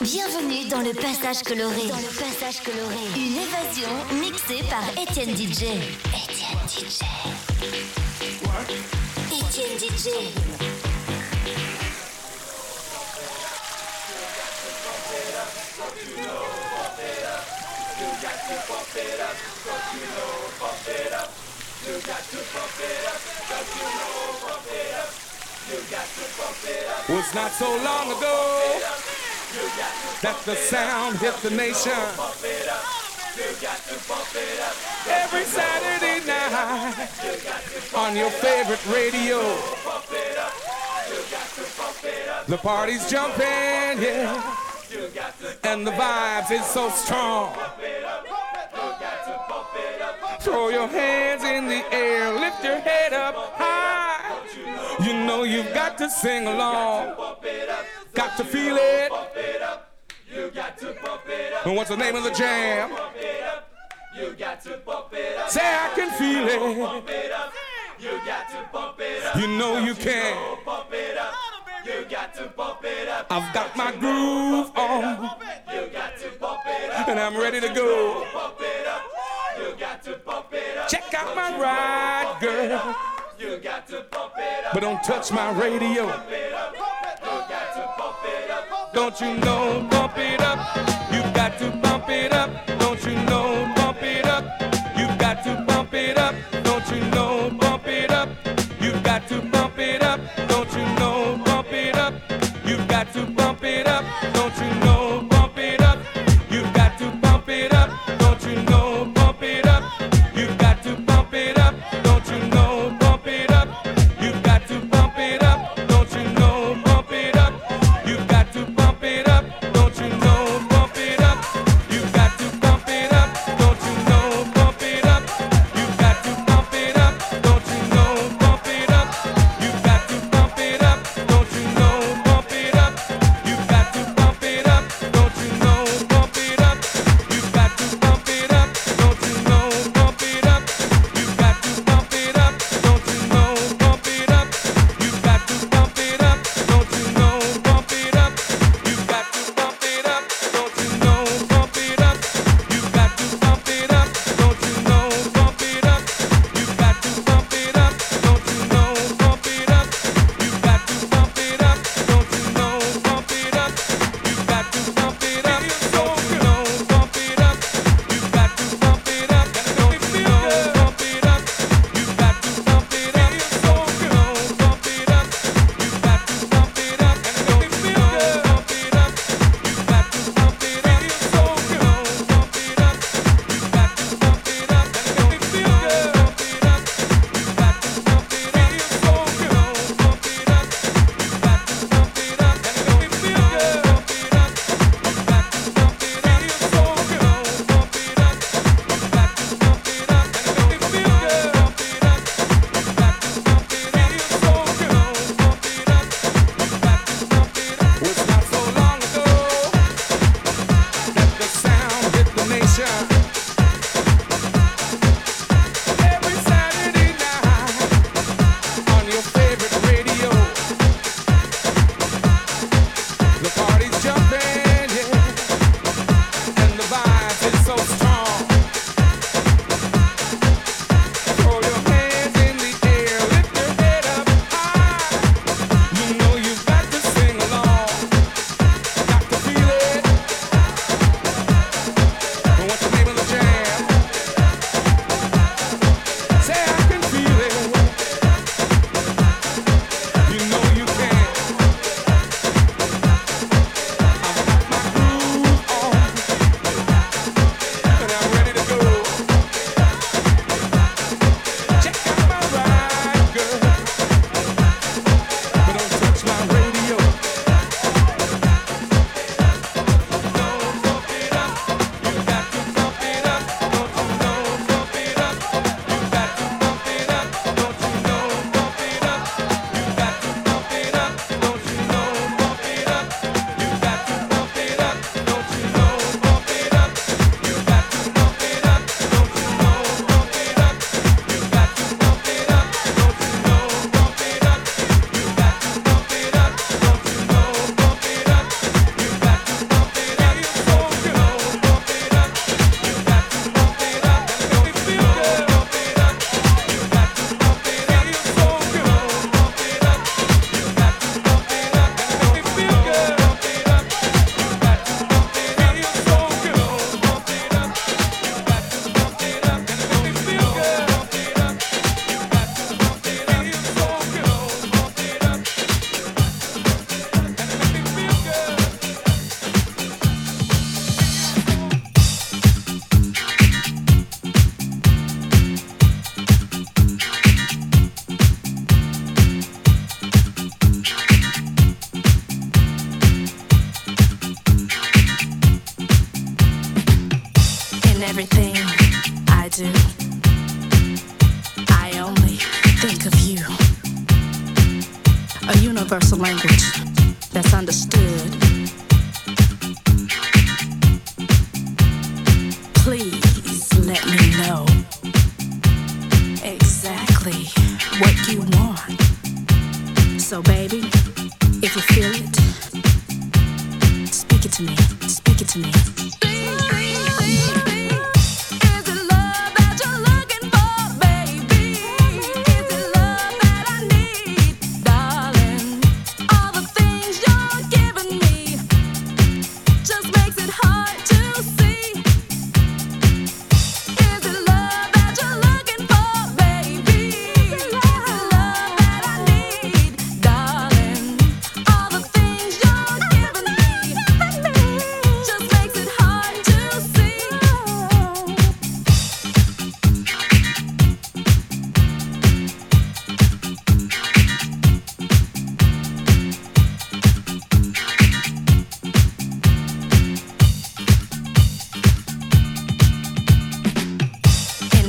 Bienvenue dans le passage coloré. Dans le passage coloré. Une évasion mixée par Étienne DJ. Étienne DJ. Étienne DJ. Not so long ago. That the sound hit the nation. Every Saturday night on your favorite radio. The party's jumping, yeah. And the vibes is so strong. Throw your hands in the air, lift your head up high. You know you've got to sing along. Got to feel it. You got to pump it up. And what's the name of the jam? You got to pump it up. Say I can feel it. You got to pump it up. You know you can. Pump it up. You got to pump it up. I've got my groove on. You got to pump it up. And I'm ready to go. Pump it up. You got to pump it up. Check out my ride, girl. You got to pump it up. But don't touch my radio. Don't you know, bump it up. You've got to bump it up. Don't you know, bump it up. You've got to bump it up. Don't you know,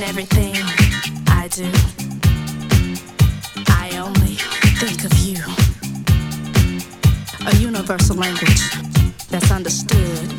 everything I do. I only think of you. A universal language that's understood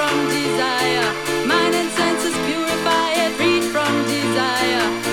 from desire, mind and senses purify it, free from desire,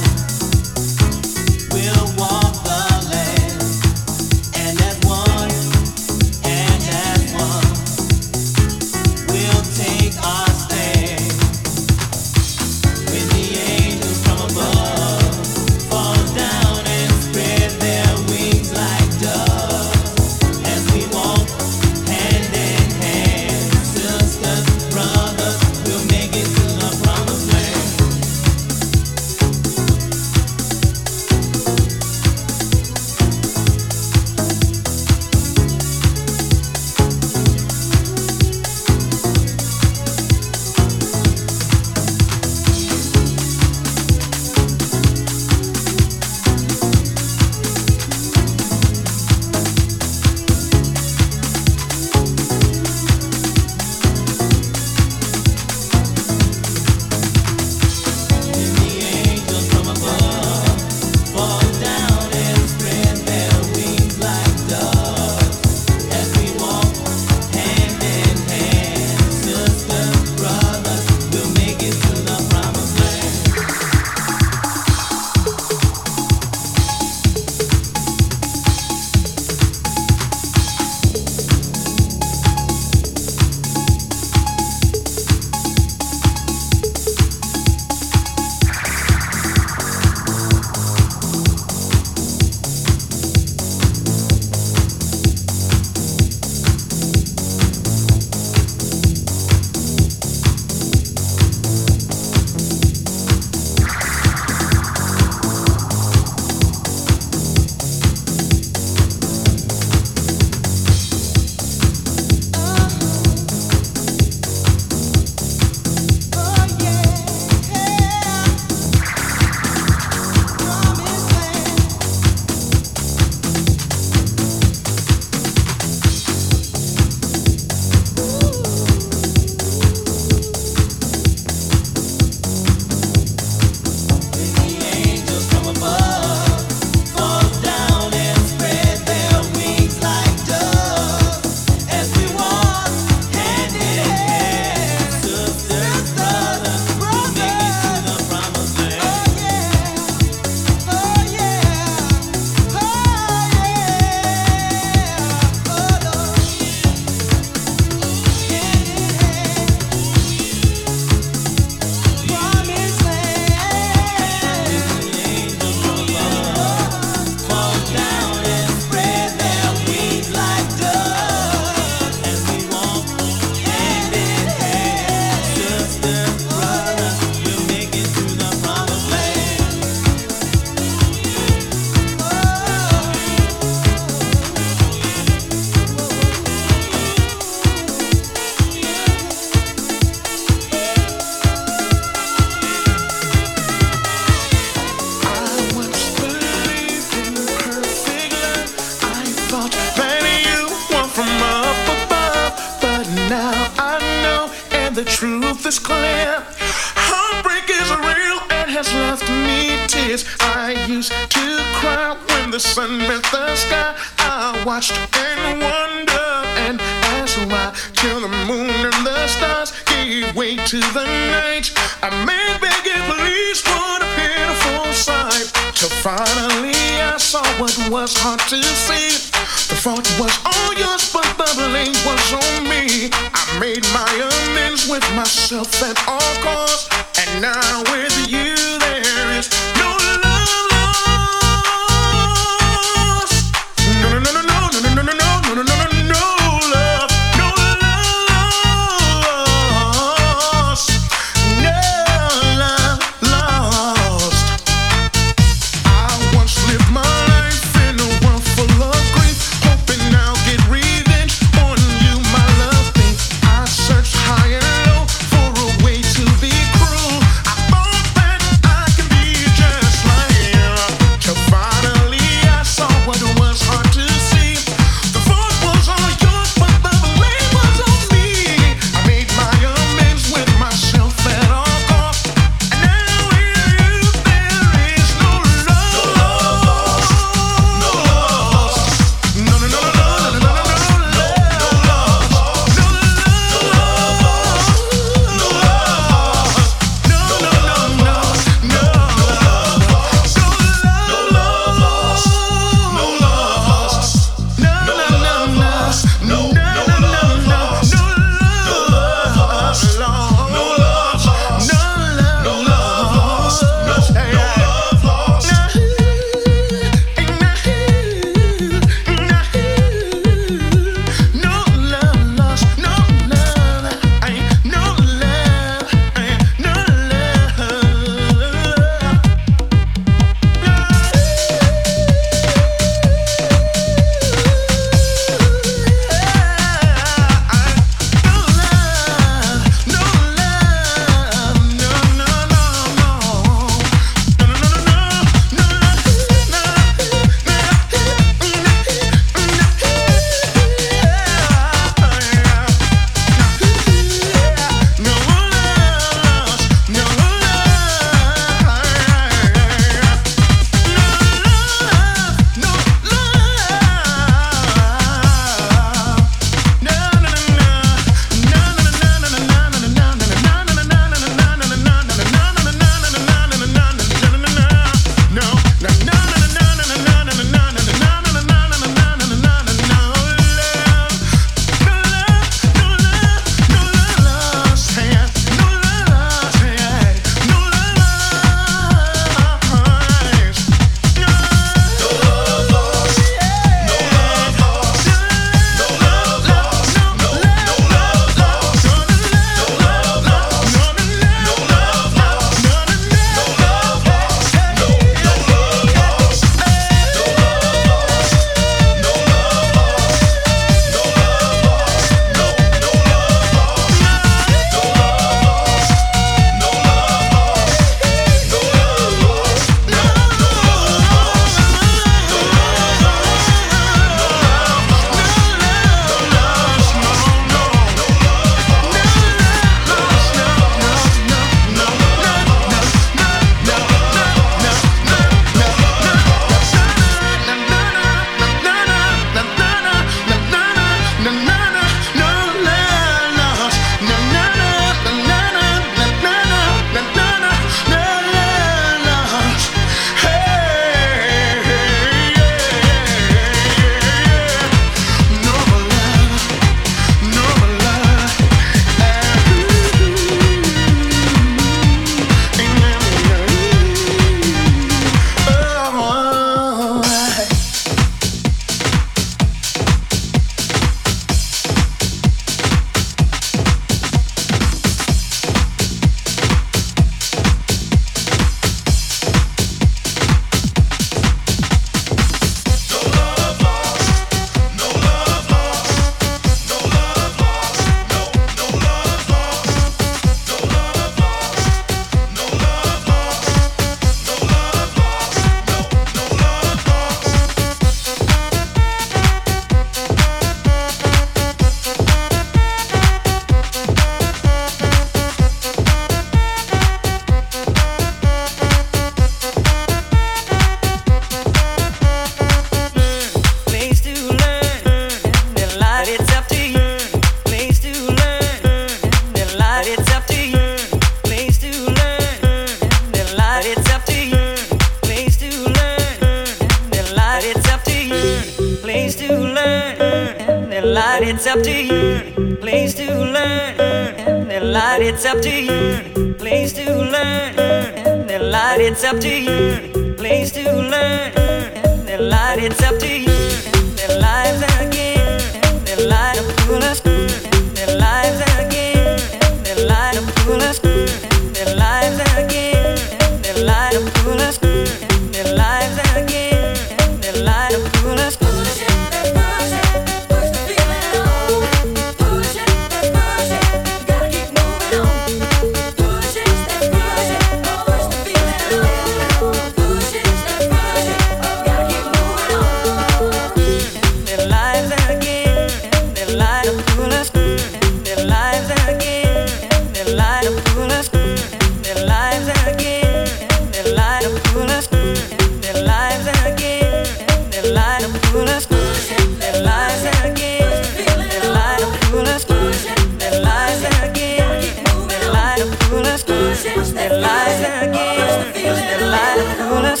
who's that light again? Who's that lies?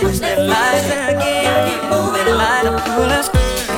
Who's that light again? Keep moving, light up, who's